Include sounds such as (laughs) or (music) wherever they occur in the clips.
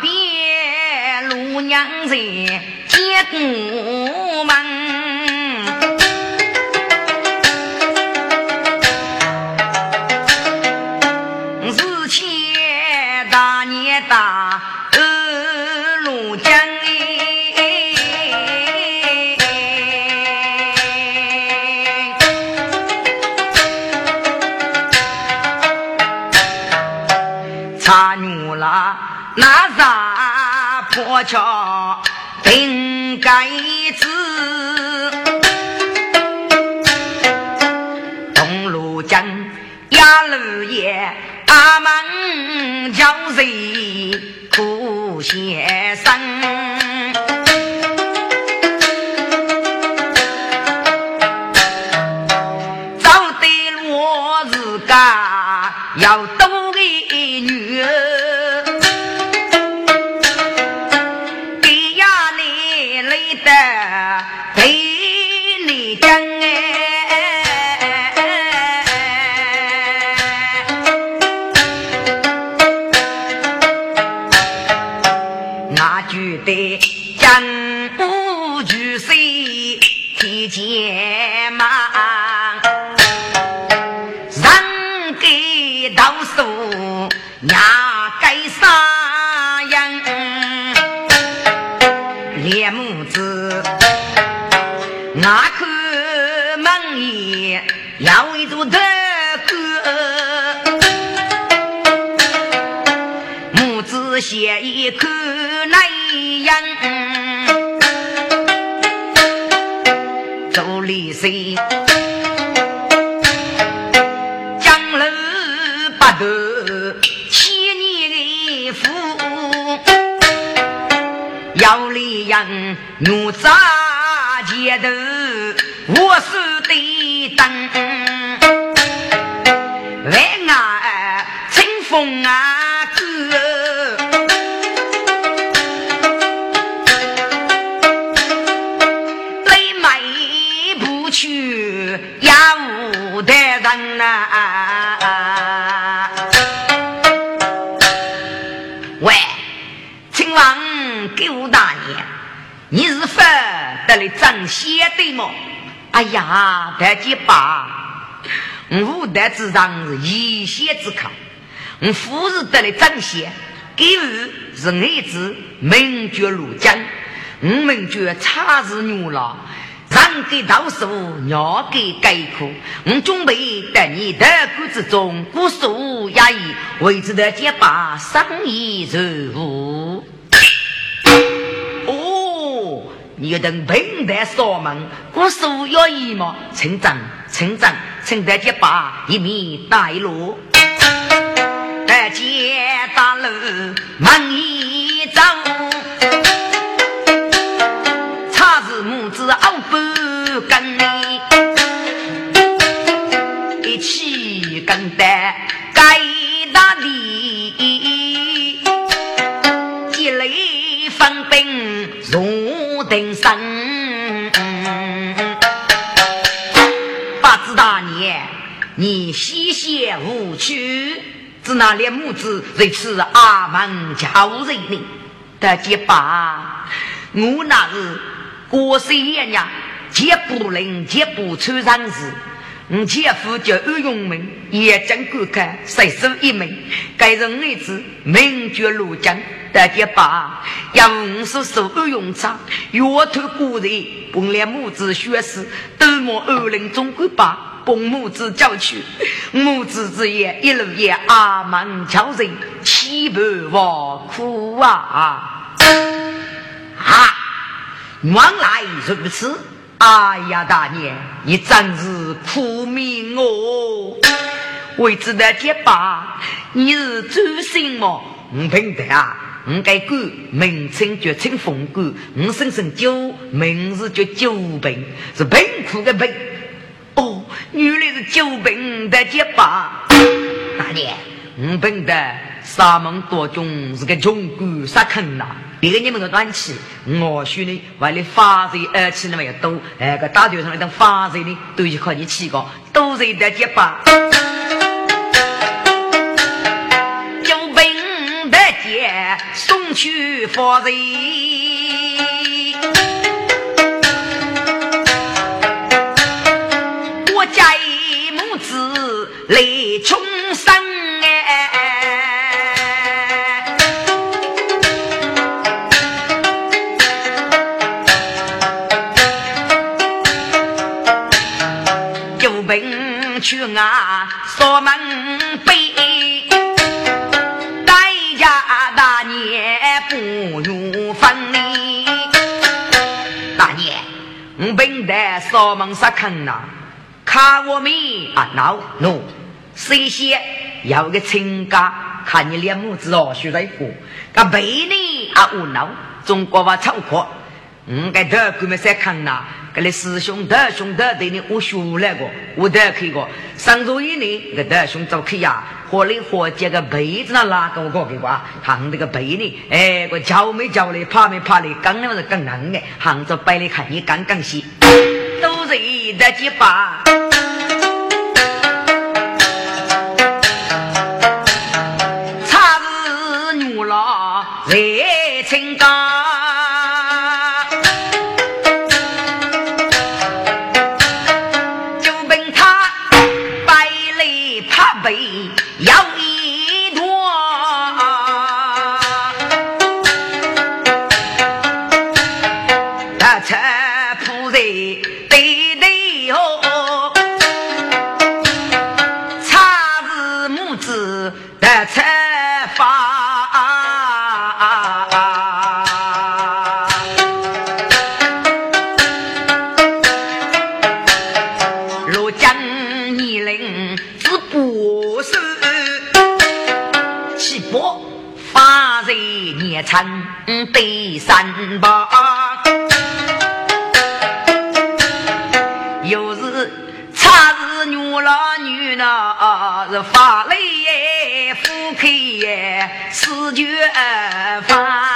别，路娘子接我们。阿门叫谁苦先生？写一看那样，走里谁？江楼八头千年夫，要里人牛杂街头，我是对灯，万啊清风啊得了张先对吗？哎呀，大姐爸，我的之上是一线之考，我夫是得了张先，给予是儿子名绝如江。我们觉差是牛了，人给到手，鸟给概括。我准备在你的骨之中，不数压抑，为之的结巴生意如无。你等平台扫门，不数要一嘛？成长，成长，成的结巴一面带路。大街大路门一走。差是母子熬不跟你一起跟的该大地，你西邪无趣，只拿连母子在此阿门叫人呢，大姐爸，我那是。过岁爷娘，绝不能，绝不穿上子。我姐夫叫欧永明，眼睛观看，随手一枚。该人儿子名绝如江，大家把要五十手欧永昌，岳头古人，本来母子学识，都莫二零中国把，帮母子叫去。母子之言一路也阿门敲人，岂不我苦啊啊！原来如此，哎呀，大娘，你真是苦命哦！为知的结巴，你是专心吗？我平得啊，我该管名称叫清风管，我生生九名字叫酒瓶，是贫苦的贫。哦，原来是酒瓶的结巴，大娘，我平得沙门多种是个穷鬼啥坑呐？别个你们个短气，我说呢，为了发财而起那么要多，哎个大队上来当发财呢，都是靠你起个，都是的结巴。酒瓶的结送去发财。兵在锁门杀坑呐，看我们啊闹怒，谁先要个亲家，看你两母子哦，学在过，个背呢啊无闹，中国话超阔。嗯，该得哥们在看呐，给你师兄得兄得对你我学来过，我得去过。上周一年，个得兄走去呀，和你和这个被子那拉给我搞给我，行这个被呢，哎，我叫没叫的，怕没怕的，刚那是更难的，杭州摆的看你刚刚细，都是的几把。第三把，又是差日女老女呢，是发雷夫开四卷发。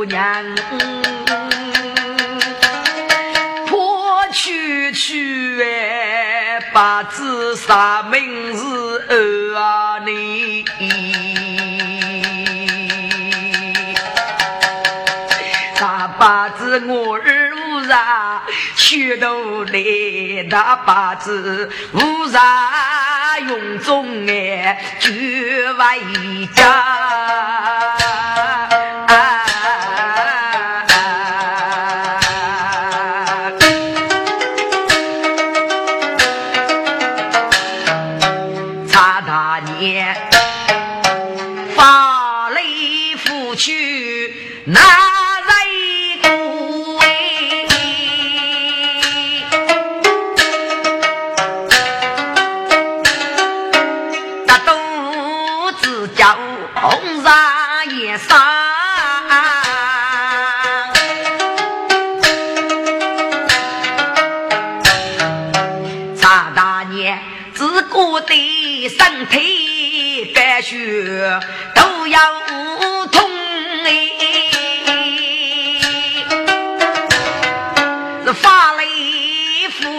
路娘，破去去哎，把子杀名字儿啊你，大把子我儿无啥，去都来大把子无啥。用中哎，绝外家。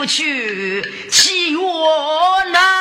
不去岂我难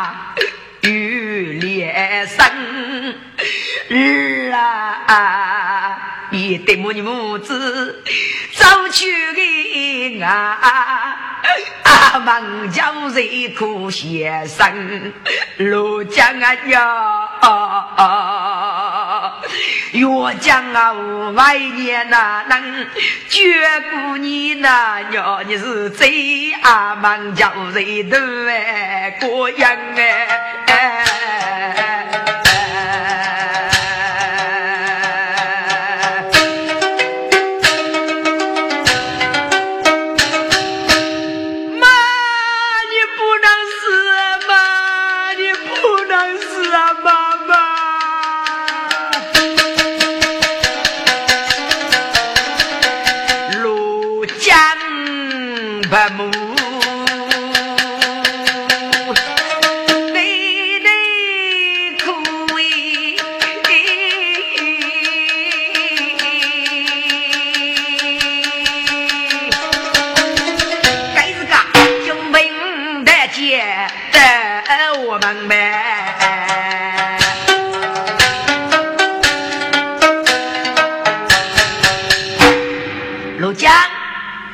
儿啊，你对母你母子走去的啊，阿门叫谁苦先生，罗江啊呀，岳江啊，外年哪能绝顾你那娘？你是贼阿门叫谁都哎过样哎。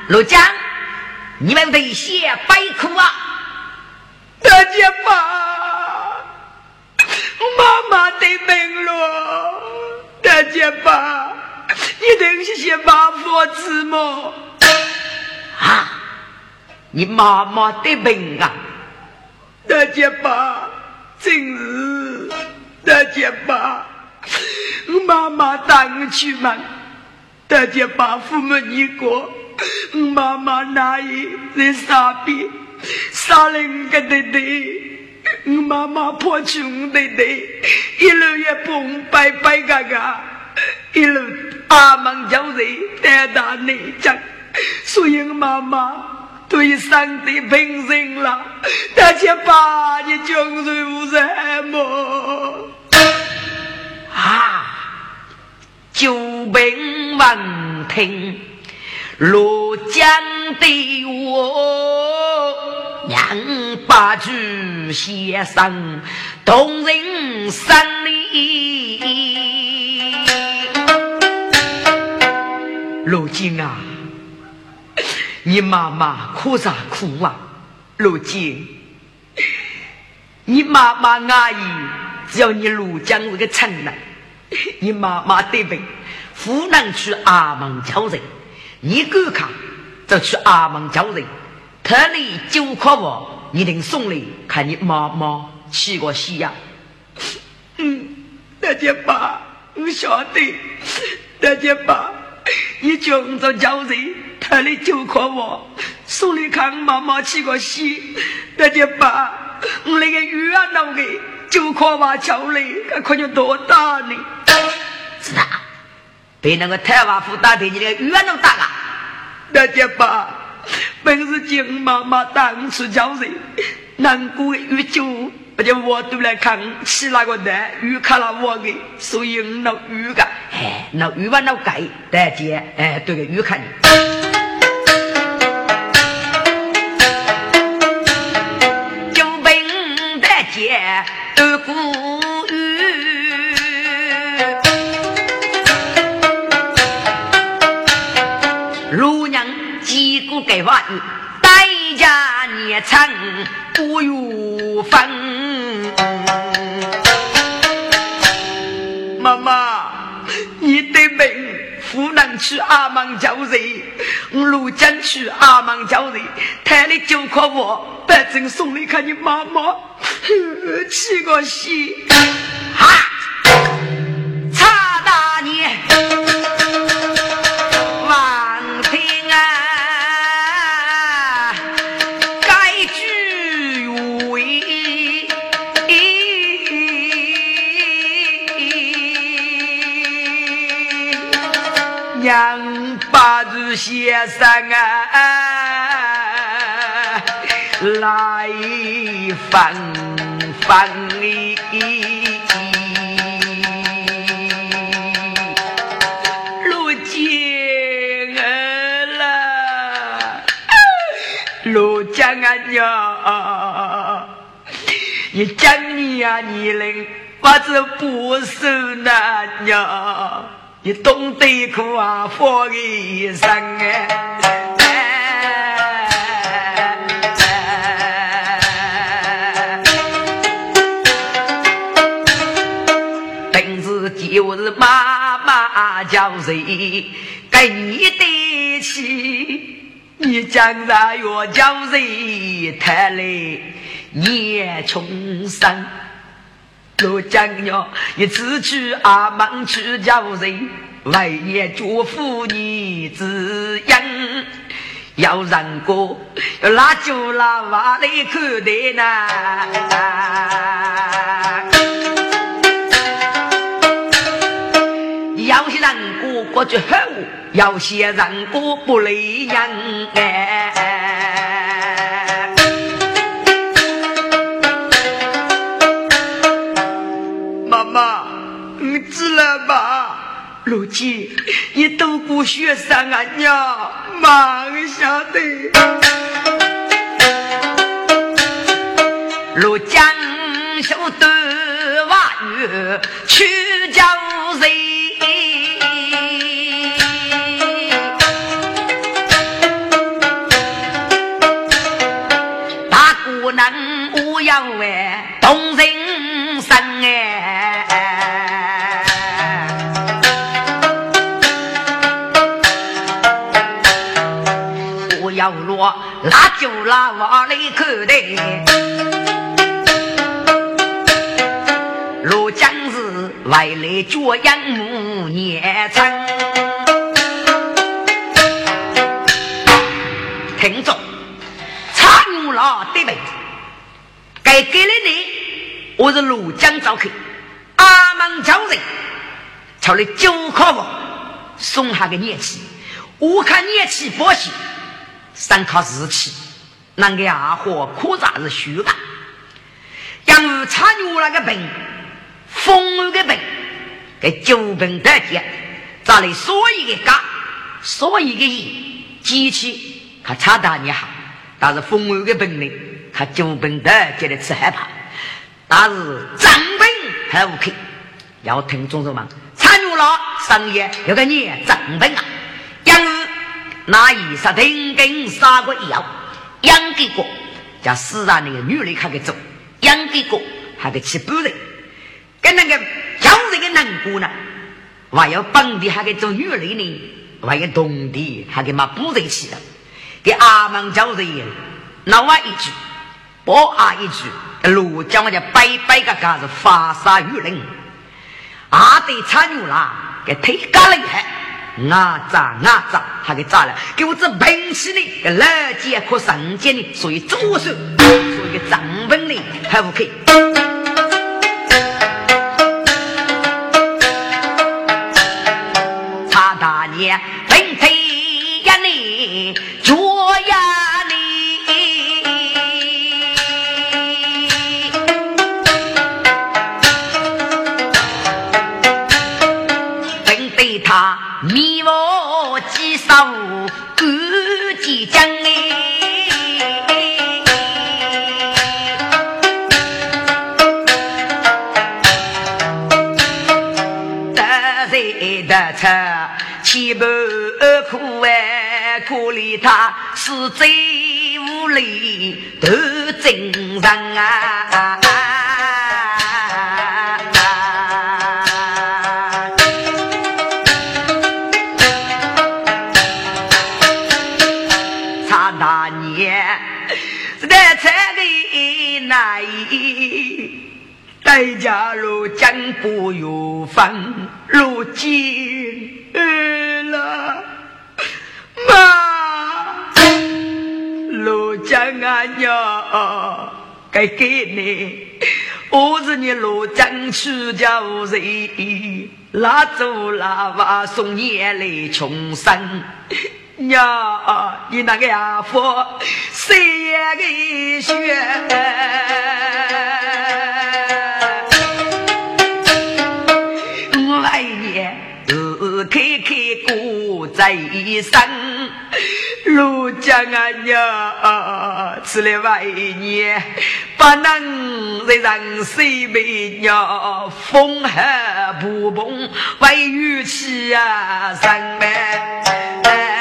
陆江，你们得写白苦啊！大姐妈，妈妈得病了。大姐妈，你得写些八佛子么？啊，你妈妈得病啊！大姐妈，真是大姐妈，妈妈带我去嘛？大姐妈，父母你过。弟弟，我妈妈抛弃我弟弟，一路也蹦拜拜嘎嘎，一路阿门叫人带大内江，所以我妈妈对上帝平生了，大家把你江水无什么啊，救兵闻听。罗江的我，让八句先生动人心里。罗金啊，你妈妈哭啥哭啊？罗金，你妈妈阿姨只要你罗江这个承认，你妈妈得病，不能去阿门叫人。你敢看，就去阿门叫人，特里九块五，一定送来看你妈妈起个喜呀。嗯，大姐爸，我晓得。大姐爸，你叫我做叫人，特里九块五，送来看妈妈起个喜。大姐爸，我那个鱼啊，弄的九块五叫来，看看你多大呢？被那个台湾府打的，你那个冤能打啊！大姐吧，本是金妈妈当初叫人，难过越久，而且我都来看起那个蛋，鱼看了我的，所以那鱼个，哎，那鱼吧那改，大姐，哎，对个鱼看你，就本大姐二姑。不给话代价你唱不如分妈妈你的命湖南区阿芒叫人庐江区阿芒叫人抬你就夸我不准送你看你妈妈 (laughs) 气个死。先生啊，来放放你，如今了，如今啊娘，你讲你呀，你嘞，我这不是那娘。你懂得苦啊，佛一生哎！平时就是妈妈教谁给你的起，你将来要教谁太累，也穷生。罗江鸟，一次去阿门去叫人，为也祝福你滋养。要让哥要拉就拉瓦来看的呐，要些人哥过去好，要些人哥不累样哎。你知了吧，如今你都不学生啊，娘妈晓得。如今晓得话语去叫人，大姑娘我要哎那就拉往里口的。罗江是外来脚养母年长。听着，差牛老对不？该给了你，我是罗江招客，阿门招人，朝了九块五，送下个年气，我看年气不行。三靠日气，那个二货可咋是虚的？养参与那个病，风雨的病，给九病得见，咋来所以的家，所以的医，机器他差大你好，但是风雨的病呢，他九病得见的吃害怕，但是脏病还 OK，要听众人们参与了商业有个念脏病啊，养。那一杀丁根杀过药，养给过，叫死让那个女人还给走，养给过还给吃不人，跟那个叫人的难过呢，还要本地还给做女人呢，还有东地还给嘛不人去了，给阿门叫人闹完一句，报啊一句，路讲我叫白白个个是发杀女人，阿得参与啦，给推干厉害。哪吒哪吒，还给咋了？给我这平时的老剑可神剑的，所以左手，所以张本的还不可以。查大年，本推呀你，里他是最无理的真人啊！他那年在菜里那一代家路将不有分，如今了。妈。江啊娘，该给你，我是你罗江去叫谁？拉走拉娃送你来穷生。娘，你那个阿父谁也个学？我爱你，日开开过在身。陆江啊娘，吃了外年，不能再让谁为娘风寒不崩，为玉器啊上门。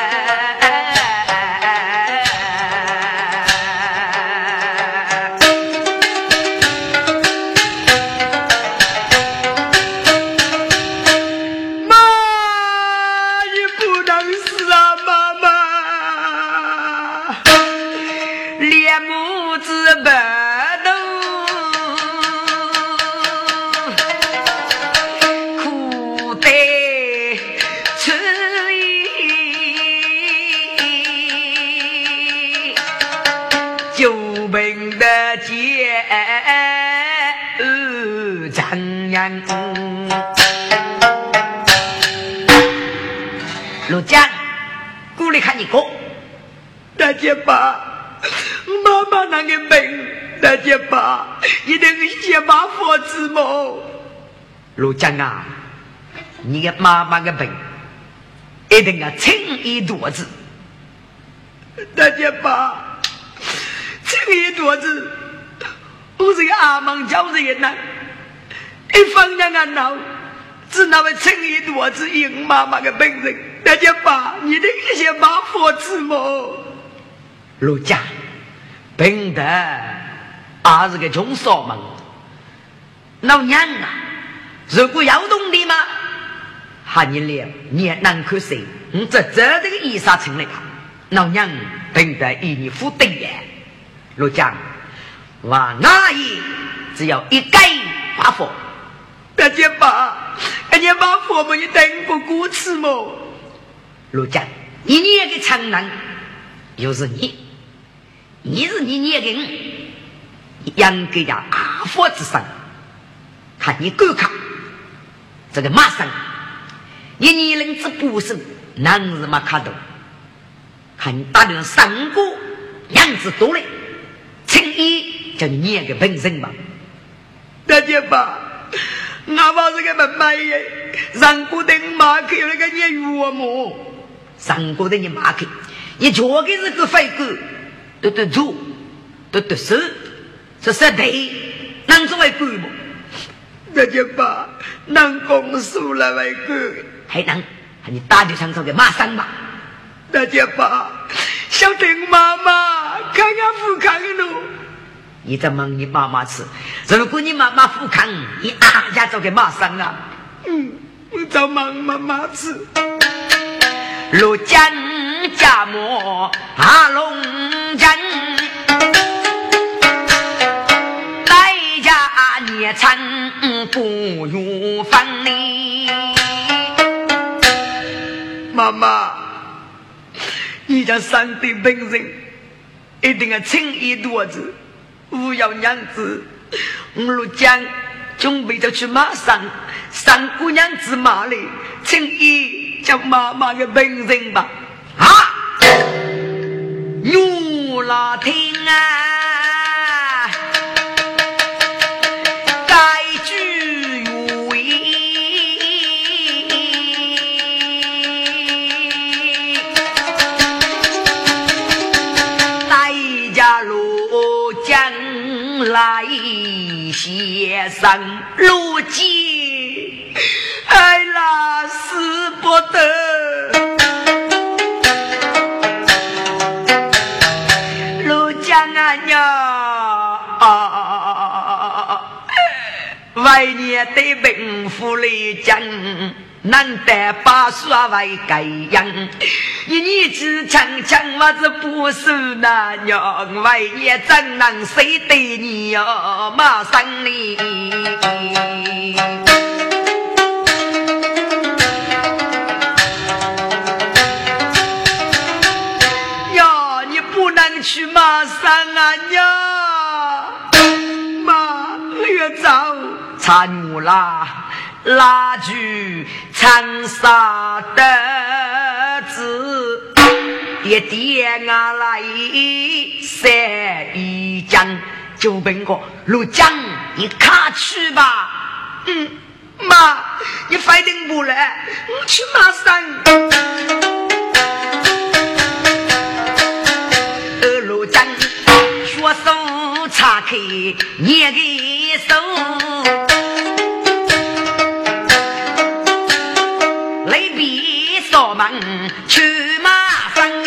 大姐爸，妈妈那个病，大姐爸，你得先把佛子么？陆江啊，你的妈妈的病，一定要轻一肚子。大姐爸，轻一肚子，我是个阿蒙教人呐。一方两个闹，只那位陈一多子应妈妈的本人，大家把你的一些把佛子么？陆家，本的还是个穷少门。老娘啊，如果要动的嘛，喊你来，你也难看谁？你这这这个衣裳成了老娘本的与你负对呀。陆家，我阿姨只要一改发佛。大姐爸，大姐爸，父母你等不过吃么？陆家，你捏个长男，又是你，你是你捏个我，养个家阿佛之身，看你够看，这个马上，你年龄之不生，男日嘛卡多，看你打的三个样子多嘞，轻易叫你念个本身吧，大姐爸。我把这个门卖耶，上古的马克有那个念月么？上古的你马克，你脚给是个废狗，都得做，都得手，这是对，能做为狗么？那就把能公输了为狗，还能，还你打就上手的马上吧？那就把小丁妈妈看看不看喽？你在问你妈妈吃？如果你妈妈不看，你阿家就给马上啊！嗯，我找忙妈妈吃。(laughs) 陆江家母阿龙江，在家孽成不如分离。妈妈，你家三弟本人一定要轻一肚子。不要娘子，我陆江准备着去马上三姑娘子马里，请你叫妈妈的本人吧。啊，牛拉听啊！来先生，如今还拉死不得。陆江啊娘，为你的病夫来讲，难得把说为该样，一年之强强我子不是那娘，为你怎能谁对你哟马上你？呀，你不能去马上啊娘，马越走差牛啦。拉锯长沙的，爹爹啊来三一江，就问个陆江，你卡去吧。嗯，妈，你快点不来，我去马上。二路江，学手岔开，捏个手。去马上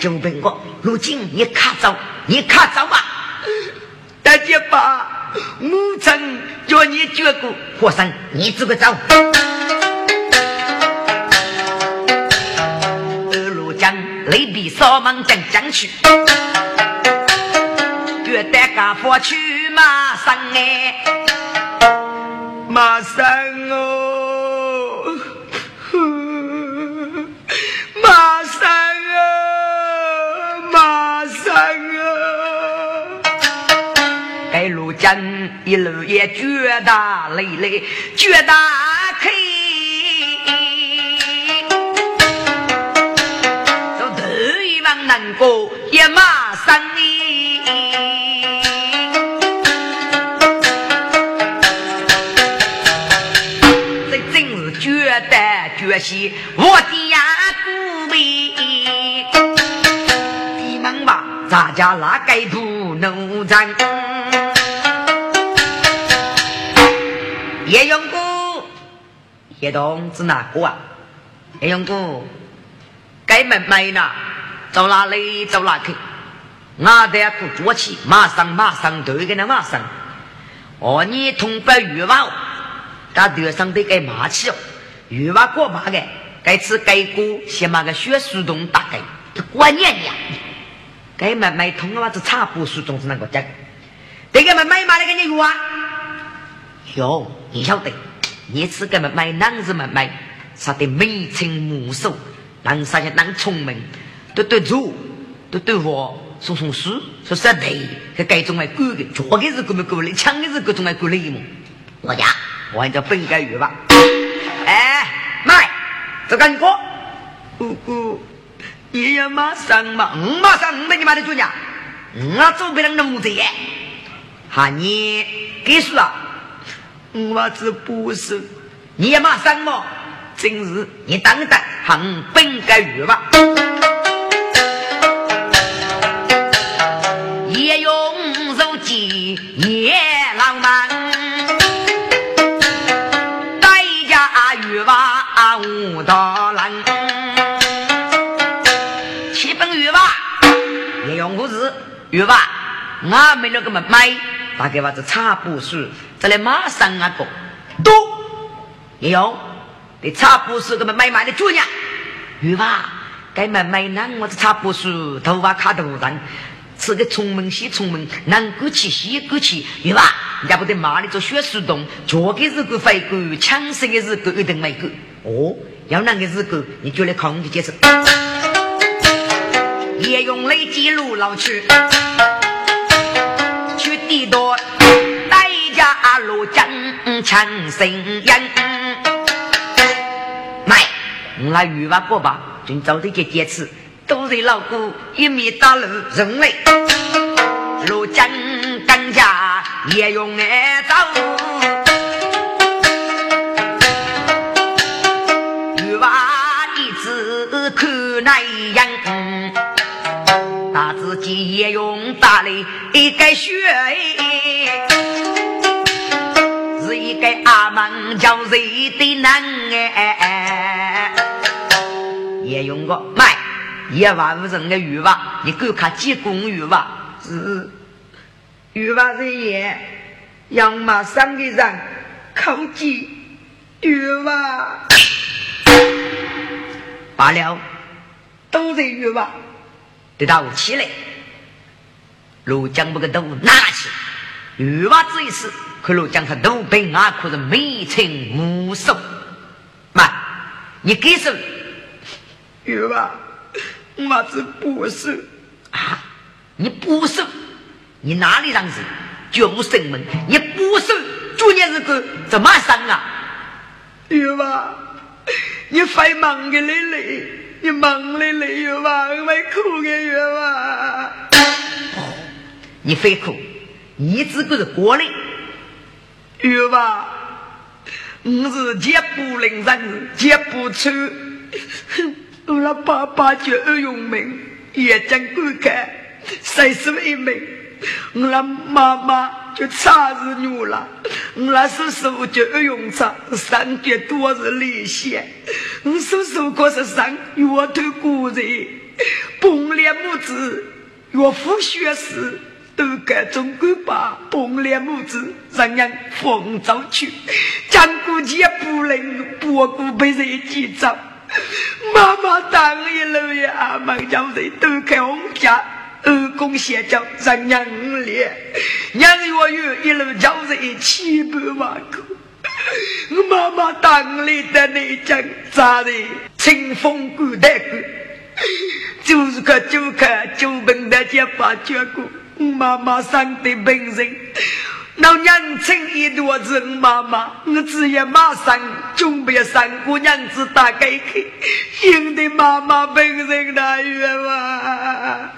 就问我如今你卡走，你卡走吧。大姐吧，母亲叫你绝过，和尚你自个走。二路江雷比扫盲将将去，绝得家父去马上哎，马上一路也觉得累累，觉得累，都头一往难过，一马上你，这真是觉得决心，我的呀，姑妹，你们吧，咱家哪该不能战。叶永姑，叶东是哪个啊？叶永姑，该门没呢？走哪里走哪去？我得不坐起，马上马上对给那马上。哦，你同白玉娃，他头上得该马起哦。玉娃过马的，该吃该过先把个血书洞打开，这过年呀！该门没通的话，这茶布书洞是哪个讲？这个门没买那个玉娃。有，你晓得，你次根本买男子们买，杀得眉清目秀，男杀些男聪明，都对主，都对我送送书，说实在，这该种来管的，错的是管没管的，抢的是各种来管理嘛。我家，我按照本该语吧。哎，买，这个你哥，姑姑，你要马上嘛，我马上，我给你买的主家，我做不了奴才，喊你给书啊。我这不是，你也马上么？真是你等等，很本该语吧。也用手机也浪漫，代价语吧无道难。七分语吧，也用不是语吧？我没那个么买，大概话是差不数。再来马上啊个，都，也有，你差不是个么买卖的主人，有吧？该买卖呢，我这差不是。头发卡头上，吃个聪明西聪明，南过去西过去，有吧？人家不得骂你做血石洞，脚给日个飞过，枪声的日个一定没过。哦，要那个日狗，你就来看我的解释。也用雷记录老去，去地多。家路江强生人，买我来鱼娃过吧，今早的这几次，都是老姑一面打路人来，如今更加也用爱走。自己也用大力一个血。是一个阿门叫谁的男哎，也用过买一万五人的鱼吧，你够看几公鱼吧？是鱼吧是也，养马上的人靠近鱼吧，罢了，都是鱼吧，得到起来，罗江不个都拿起，女娃子一次。可罗将他都被俺可是没成无数，妈，你给手，女娃？我是不是啊？你不是？你哪里让是？绝无生门，你不是？昨年是个怎么生啊？女娃？你非忙的累累，你忙的累有吧？我苦的有吧？你非哭，你只顾着过来。有吧？我是绝不能人，绝不出。我那爸爸就二用命，也将观看，三十一命。我那妈妈就差日女了，我那叔叔就二用差，三绝多是利息。我叔叔可是上岳头古人，崩裂母子，岳父学士。都该中国把崩裂母子让人放走去，江姑姐不能不顾被人记走。妈妈当一楼呀，阿门叫人都开红家，二公先叫咱娘烈，娘月月一路交着一七百万个。我妈妈当里的那将咋的？清风古代古，就是个就看就本的结巴结果。妈妈生的病人，老娘亲一肚子，妈妈，我只要马上准备三姑娘子打给去，引得妈妈病人那冤枉。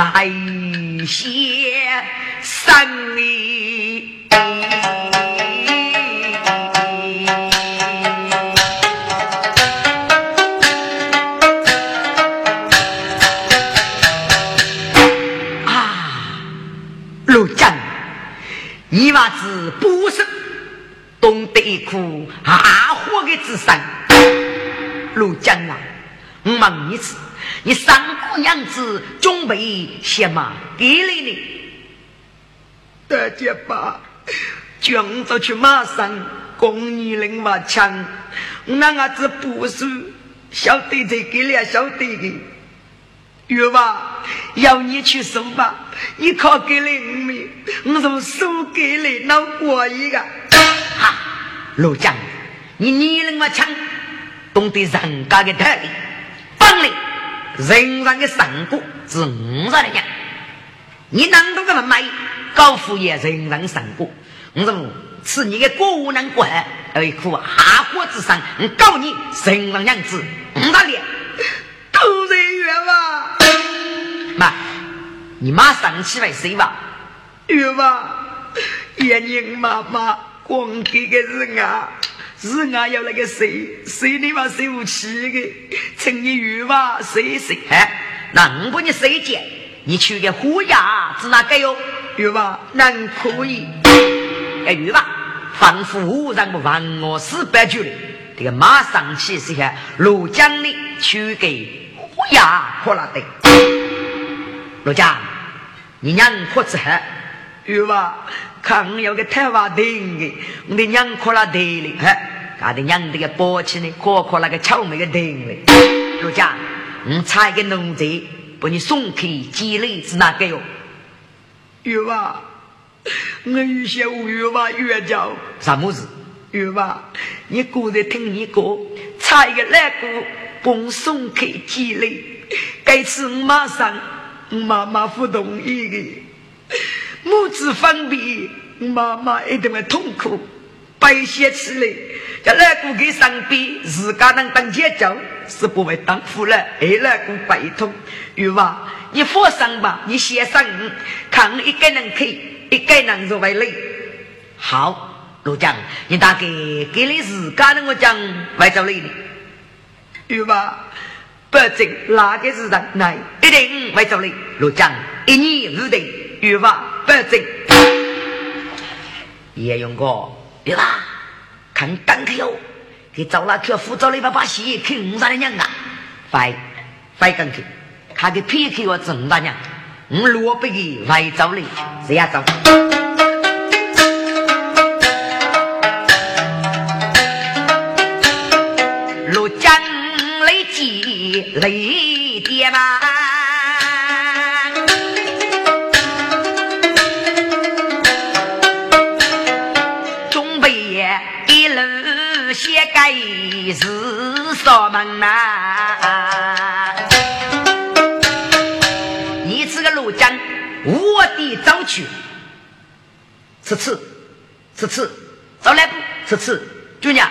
来些生意啊！陆江，你娃子不是懂得一颗阿火的智商。陆江啊，我问一次。你三姑娘子准备些嘛给了你？大姐爸，将着去马上供你领把枪，那伢子不是小弟弟给了小弟弟，有吧？要你去收吧，你靠给了我，我从收给了那过一个。哈，陆江，你你领把枪，懂得人家的道理。人上的成果是五十来年，你难道这么买高富也人上成果？我说吃你的姑娘过海，一颗下火之伤，我告你人上娘子五十年，都人冤吧？妈，你马上起来睡吧。冤吧？爷娘妈妈光给个是啊。是俺要那个谁谁你妈谁不起的，趁你鱼吧谁谁哎，那我帮你谁接？你去个虎牙子哪个哟？鱼吧，能可以？哎，鱼吧，仿佛无人不忘我四百句的，这个马上去是下罗江的去给虎牙可拉的。罗江，你娘可吃喝？鱼吧，看我有个太娃丁的，我的娘可了得了，嘿。他的娘的个包起呢，可可那个臭美的灯嘞。陆家，我差一个农贼把你送去积累是哪个哟？有啊，我有些无语吧，越叫啥么子？月吧，你过来听你歌，差一个来过，帮送去几类。该次我马上，我妈妈不同意的，母子分别，我妈妈一定会痛苦，白写起来。叫来过给上边，自家能当节奏，是不会当夫人，爱来过白痛。月吧，你放心吧，你先上，看我一个人去，一个人就为累。好。陆江，你大概给你自家的我讲外走来的，有吧？不正哪个是人来？一定外走来。陆江，一年五定，有吧？不正。叶勇哥，对吧？看单去哦，给找了去扶着了一把把戏，看五三的娘啊！快快跟去，看给撇开我郑大娘，我罗不给外走来，谁也走。雷电嘛，准路写盖是扫门呐。你这个路江，我的早去，吃吃吃吃，走来不吃吃，姑娘，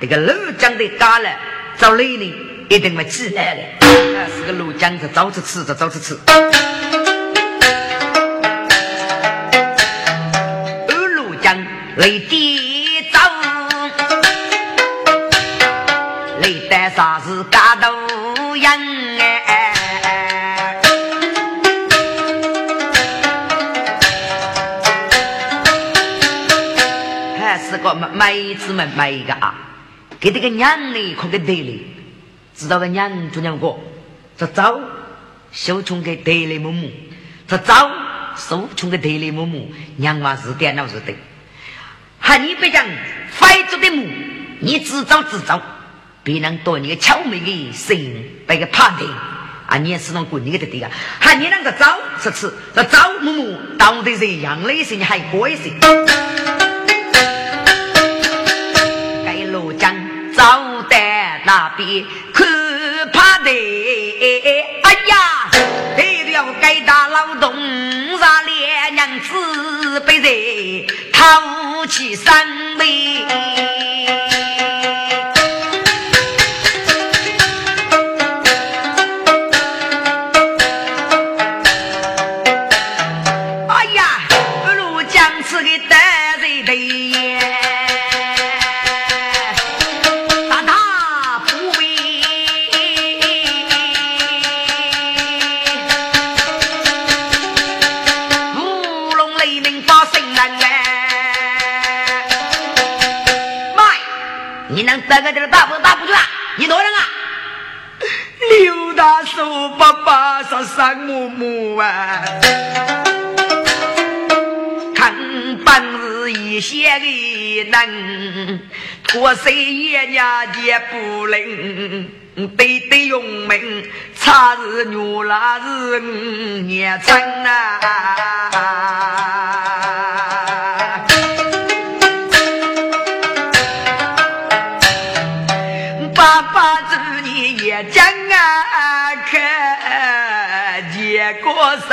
这个路江的嘎了，找雷呢。一定会起来的，那是个路江子，早吃吃着，早吃吃。二路江雷地妹子们妹个啊，给这个娘呢，可给得了。知道个娘做娘过，这早收穷给得里母母，这早收穷给得里母母，娘娃是电脑是的。喊你别讲非做的母，你自找自找，别人多你个巧美的心，别个判定啊，你也是弄滚你的对啊。喊你那个早是吃，这早母母到底是样类型还过一些。那边。哎呀，得了该打劳动，让连娘子被人掏起三眉。这个这个打不打不住啊！你多人啊？刘大叔爸爸说三母母啊，看本日一些的能，脱谁爷家也不能，对对用命，差日女拉日年成啊。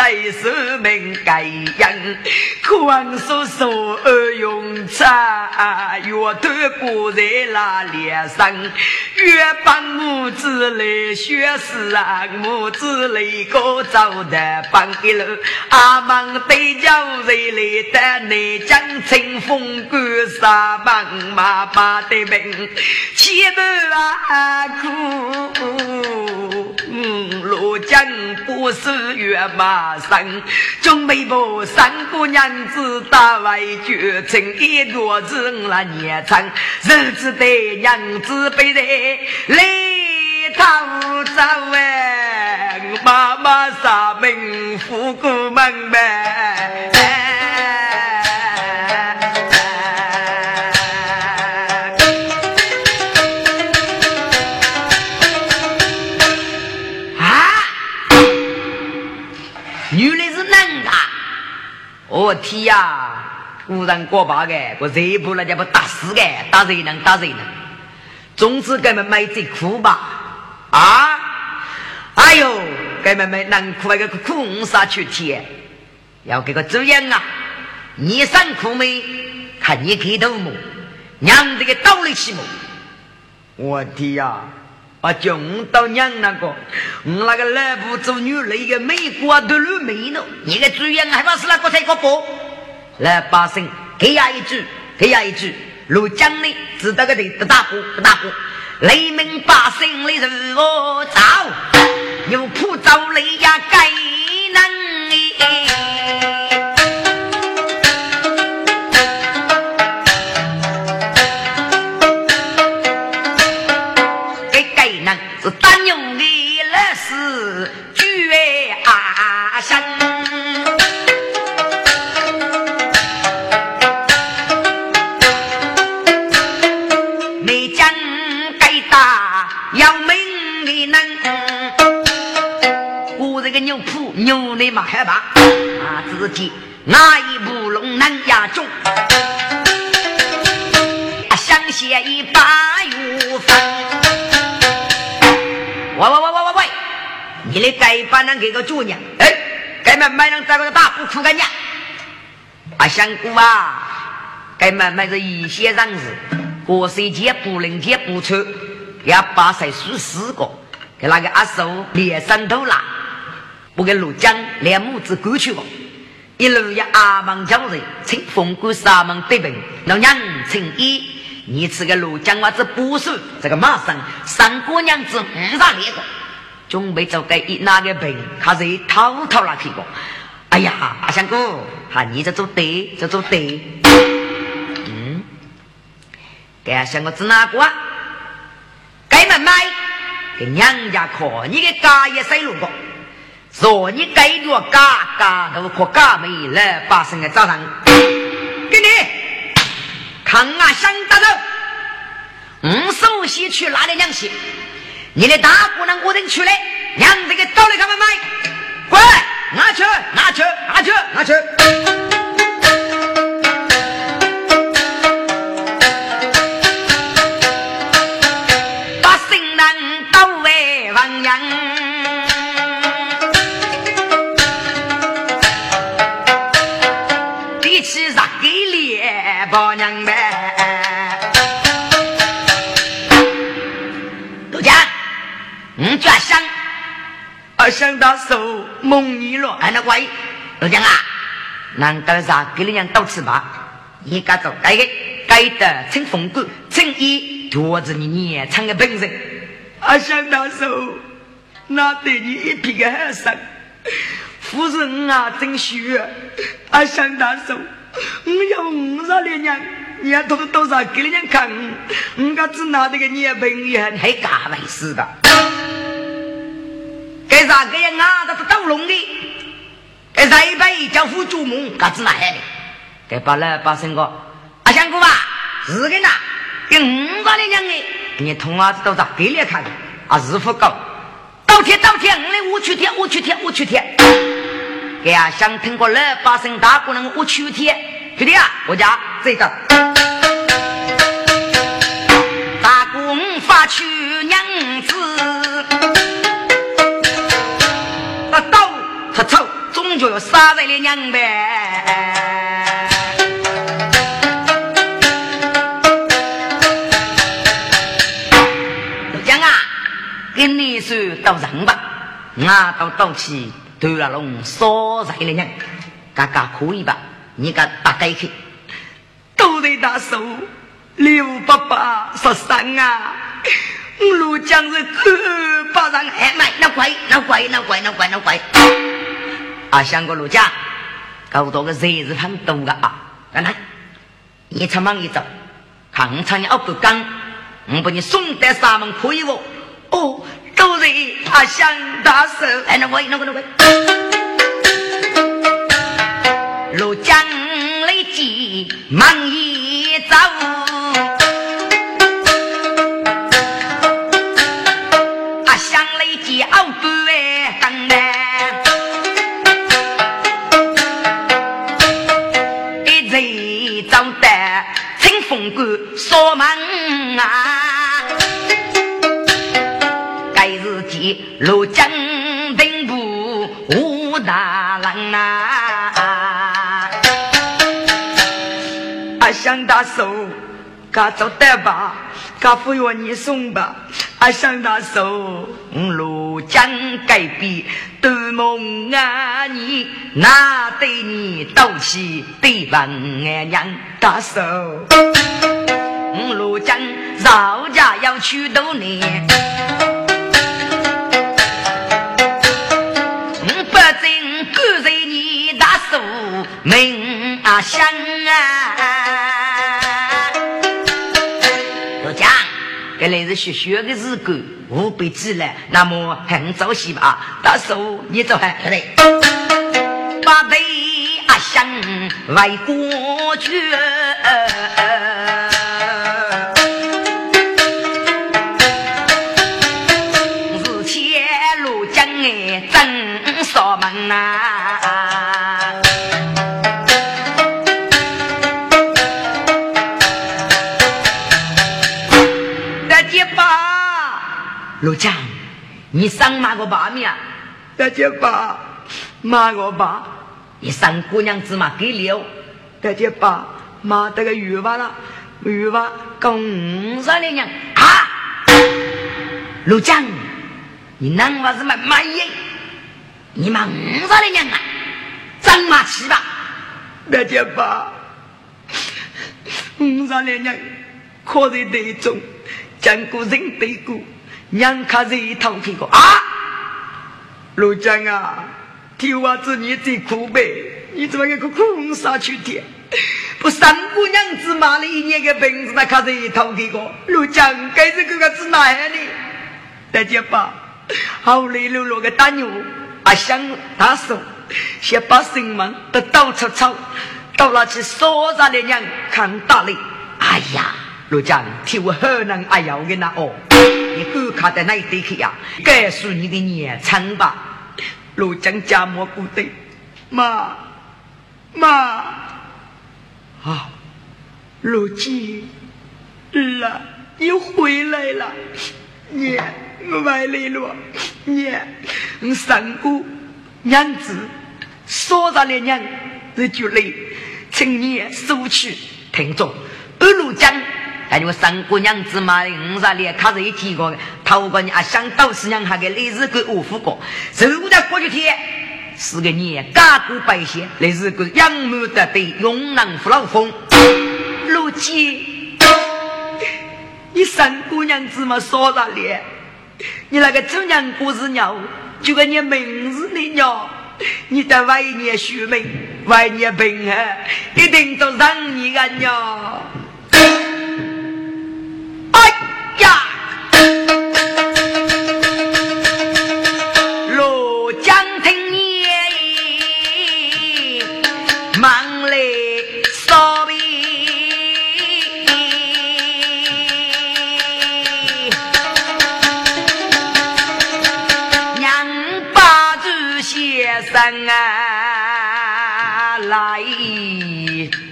过谁是名盖样，光说说二用茶，越头挂在那脸上，越帮母子来学诗啊，母子来个走的帮一路，阿忙对叫谁来的内江清风干沙帮妈妈的命，前头啊苦。罗江不是月马生，准备把三姑娘子打外绝成一桌子那年成，日子的娘子被人来逃走哎，妈妈杀门虎过门呗。我天呀！无人过把的，我这不那家不打死的，打谁能打谁能？总之，给们买这苦吧，啊！哎呦，给们买难苦那个苦啥去贴？要给个主人啊！你上苦没？看你开头么？娘这个道理起么？我的呀！啊，穷到娘那个，我那个来不做女那个美国都路没呢。你个主人还怕是那个才个不？来把声给呀一句，给呀一句。如江呢，知道个的的大鼓，的大呼。雷鸣把声的如何造？有苦遭雷呀，盖牛内嘛害怕，啊自己哪一步龙难压中，啊想写一把玉分。喂喂喂喂喂喂，你的该把那给个主娘，哎，该买买上这个大布裤干家。啊香菇啊，该买买着一些人子，过水节不能节不出，要把谁输四个，给那个阿叔连三头拉。我给陆江连母子过去了，一路要阿门叫人，请风过沙门对本，老娘请一，你吃个陆江娃子不是这个马上三姑娘子五上列个，准备走给一那个病，他是偷偷拉去过。哎呀，阿香哥，喊你这做对，这做对。嗯，给阿香哥指哪个？给门买，给娘家看，你给家业谁路过？说你该着嘎嘎都可嘎没来把生个早上，给你看啊，想大人，嗯，首先去哪里两些？你的大姑娘我等出来，娘这个找来他们买，滚，拿去，拿去，拿去，拿去。想到手蒙你了。哎，那乖，陆江啊，难道啥给你娘倒吃吧？你该做该的，该的请风骨，请一夺子你年长的本事。阿想到手，那对你一皮个海参，夫人啊，真虚。阿想到手。我要五十年娘，你要多多少给人家看？我个只拿这个你朋友还干没事的？给啥个呀？啊，这是斗龙的，给啥一辈叫夫主母，嘎子哪来的？给把来把生个阿香姑吧，是的呐，给五十年娘的，你同儿子都咋给你看？啊，日不高，倒贴倒贴，我的我去贴，我去贴，我去贴。给阿香听过来把声大姑娘我去贴，兄弟啊，我家这个大姑发去终究要杀在了娘呗。老姜啊，跟你说到人吧，俺到到起。对了，龙所在的人，嘎嘎可以吧？你个大概去，都得大手，刘爸爸说三啊，陆江是可把人哎买，那乖，那乖，那乖，那乖，那乖。啊，想过陆家，搞多个日子很多个啊，来来，你出门一走，看场你熬不干，我把你送到沙门可以不？哦。都是他想大手，哎，那我那我那我，路江来急忙一走，路江兵部武大郎啊！阿香大嫂，噶走得吧？噶服用你送吧？阿香大嫂，路江改变多梦啊！你哪对你斗气对问娘大嫂？路江绕家要去多年。门啊响啊！老蒋，原来是学学的日干，五百字了，那么很早些吧？大叔，你走还对？把杯啊响，外过去。日前路江哎，正扫门啊！陆江，你生骂我爸面？大姐爸，骂我爸。你上姑娘子嘛给了？大姐爸，骂这个鱼娃了，鱼娃公上了娘啊！陆江，你男娃子嘛满意？你骂五上了娘啊？张马起吧！大姐爸，五上了娘，可在队中，见过人对过。娘看这一套皮个啊，陆江啊，替娃子你最苦呗，你怎么一个苦杀去的？不三姑娘子骂了一年的本子，那看这一套皮个，陆江该是个个子哪样的？大姐吧，好累溜溜个大牛，阿香大手，先把心门都倒出草，到那去说啥的娘看大嘞，哎呀！陆江替我河南阿瑶的那哦，你敢看在那一堆去呀？告诉你的年长吧。(laughs) 陆江家莫不对，妈妈啊，如今，儿你回来了，你我来了，你三姑娘子说上了娘，这就来，请你收去听众二陆江。但我三姑娘子嘛，五十年，他是一提过的。头个年想到是娘还给历史给误夫过。受的过去天，是个年家国百姓，历史个仰慕得对，勇能扶老风。陆姐，你三姑娘子嘛说啥咧？你那个周娘故事鸟，就跟你名字的鸟，你在外年学名，外年平啊，一定都让你个鸟。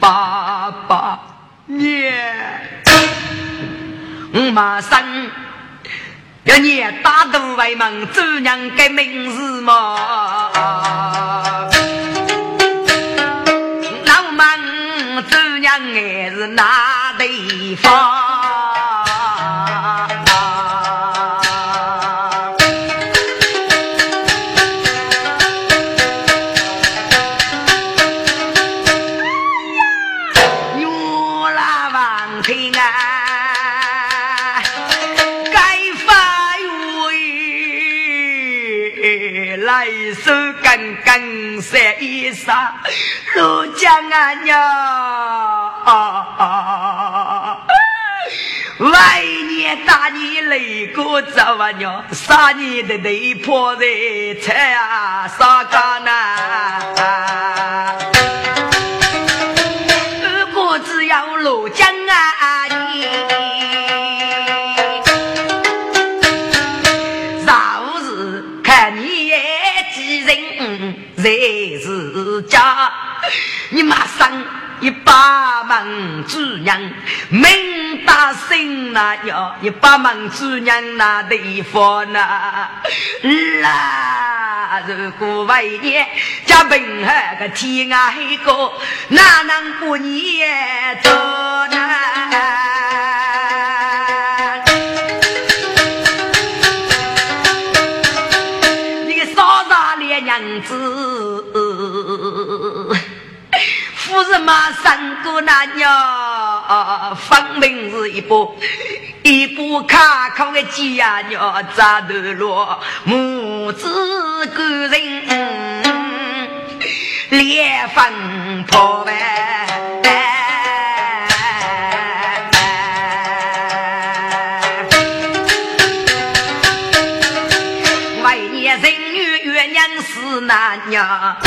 爸爸，你，我马上要你打赌为盟，主娘改名字嘛？老孟主娘还是哪地方？三一三，陆江啊娘，万年大年雷过走啊娘，三年的雷破在菜啊啥干呐？如果只要陆江啊在是家，你马上一把门主娘，门大声呐呀，你把门主娘那地方呐，啦，如果为你家平海个天涯海角，哪能不你做呢？三个那鸟，分明是一部一部卡口的鸡呀鸟，扎头落母子个人连分破败。那娘，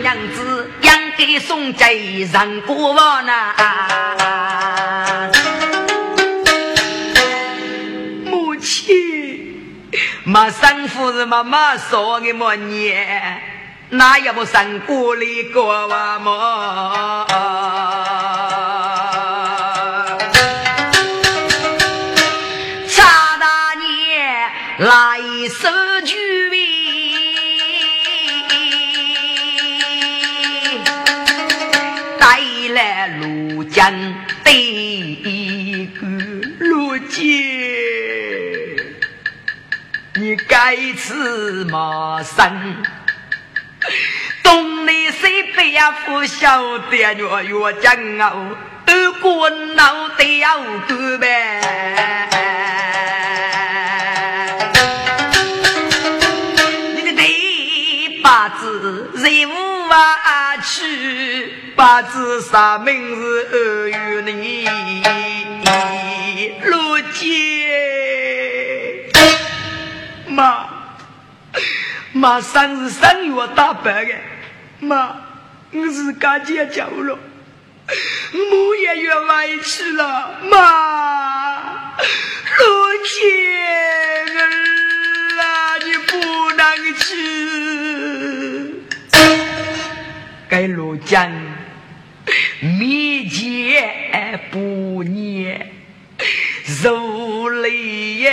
娘给送给人过往呐。母亲，马生夫人妈妈说的么年，那也不生过来过往么？查大年来收该吃马生，东南西北呀不晓得月月将熬，二哥脑袋要个呗，你的第八字任务啊去。八字啥名字？与你妈生日生月打扮的，妈，我是家姐叫了，我也越委屈了，妈，如见儿啊，你不能去，该罗江。灭劫不念，如来也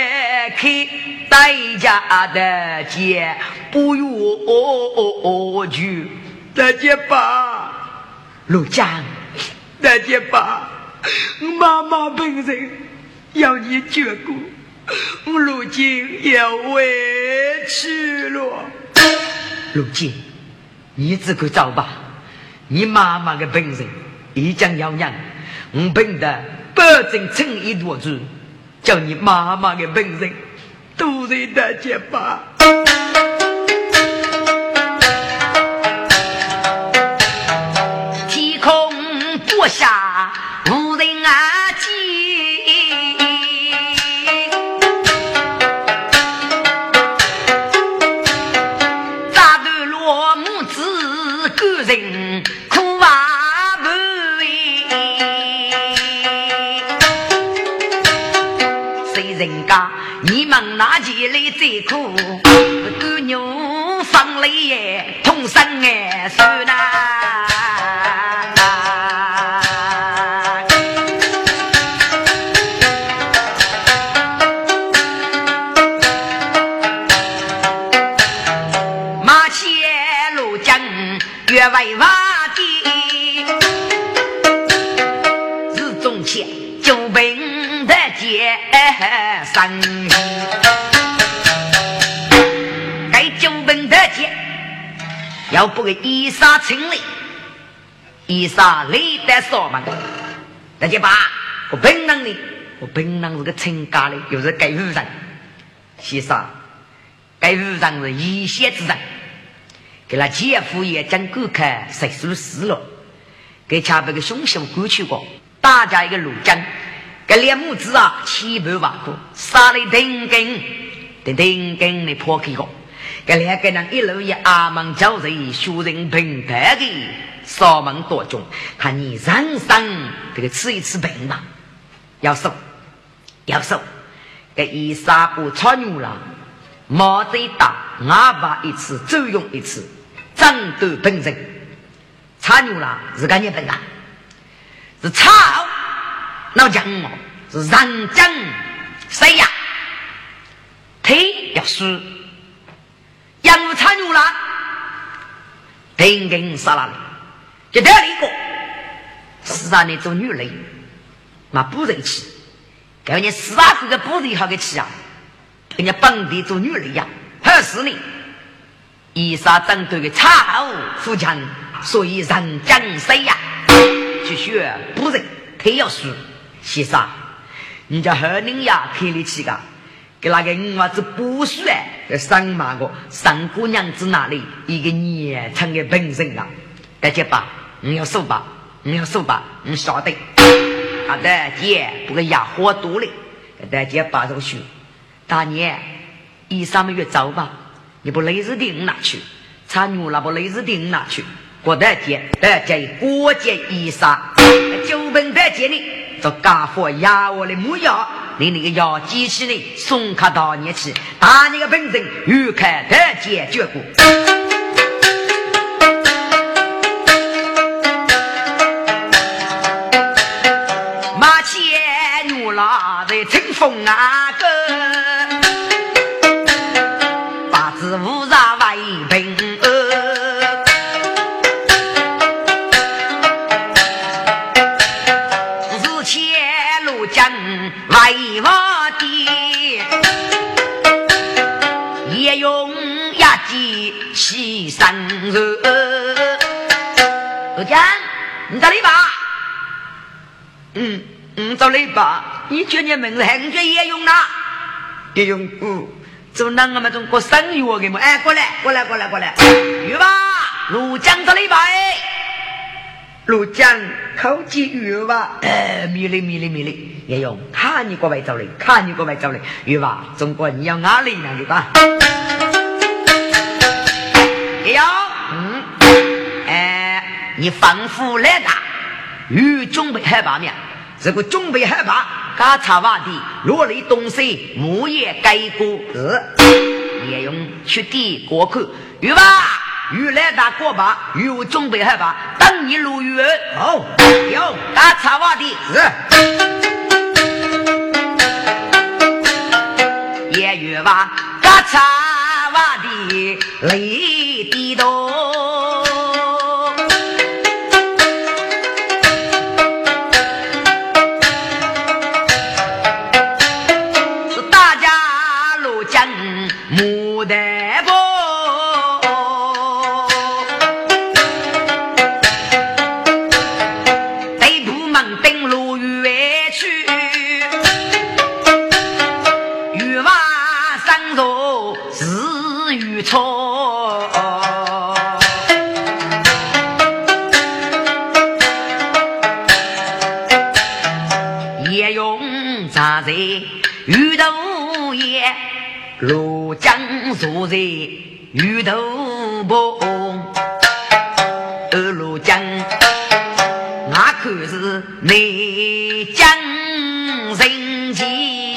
开代价的劫不越去。大姐爸，陆江，大姐爸，妈妈本人要你眷顾，我如今要委屈了。陆金，你自个找吧，你妈妈的本人。一将要让，我本的保证诚意多主，叫你妈妈的本人都在大结巴。苦，狗牛放泪，痛生哎，算呐。马前路江越为洼地，日中前就奔的街。三，要不给伊莎清理，伊莎累得说嘛，大家吧我本能的，我本能是个清家的，又是该夫人，先生，该夫人是一线之人，给他姐夫也将顾客谁属死了，给前边个凶手过去过，大家一个路江。给两母子啊，千百万个，杀了顶根，顶顶根的破开过。这两个人一路以阿门教人学人平台的少门多中，看你人生这个吃一次病吧，要瘦，要瘦。这一三步穿牛了，毛最大，阿爸一次，走用一次，战斗本身，穿牛了是个日本啊，是操。老姜哦，是人将谁呀？腿要输，养参牛了，定根杀了，就得了一个。是让你做女人，那不人气，给你四大个不人好个气啊！给你本地做女人呀，还是你？以上针对的差后富强，所以人将谁呀？去学不人，他要输，先生，你家何宁呀？开力气个，给那个女娃子不输哎，上马个三姑娘子那里一个年轻的本身啊，大姐吧，你要输吧。你要说吧，你晓得。好的，姐，不过压火多了，大姐把这个书，大年一三个月走吧，你不累死的拿去，差牛那不累死的拿去。过大姐，大姐过节衣裳，九本大姐呢，这家伙压我的模样，你那个要机器呢，送客到你去，打你个本身，又开得解决过。嗯。嗯，找你吧，你觉你们很觉也用啦，也用嗯，做那个么中国生育我给么？哎，过来，过来，过来，过来，鱼吧，陆江找你吧，哎，陆江口技鱼吧，呃，米粒米粒米粒，也用看你过来找你，看你过来找你，鱼吧，中国你要哪里呢？对吧？也有，嗯，哎，你吩咐来打，鱼准备害怕没？这个准备害怕，嘎查瓦地落雷东西，木叶盖过呃，也用去地过口，有吧？有来打过吧？有准备害怕，等你入园。好，有嘎查瓦地是，也有吧？嘎查瓦地雷地多。牡丹花坐在鱼头旁，二庐江，那可是内江人情，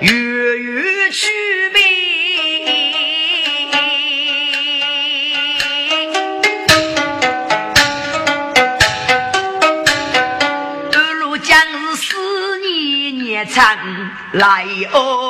月月去悲。二庐江是思念年长来哦。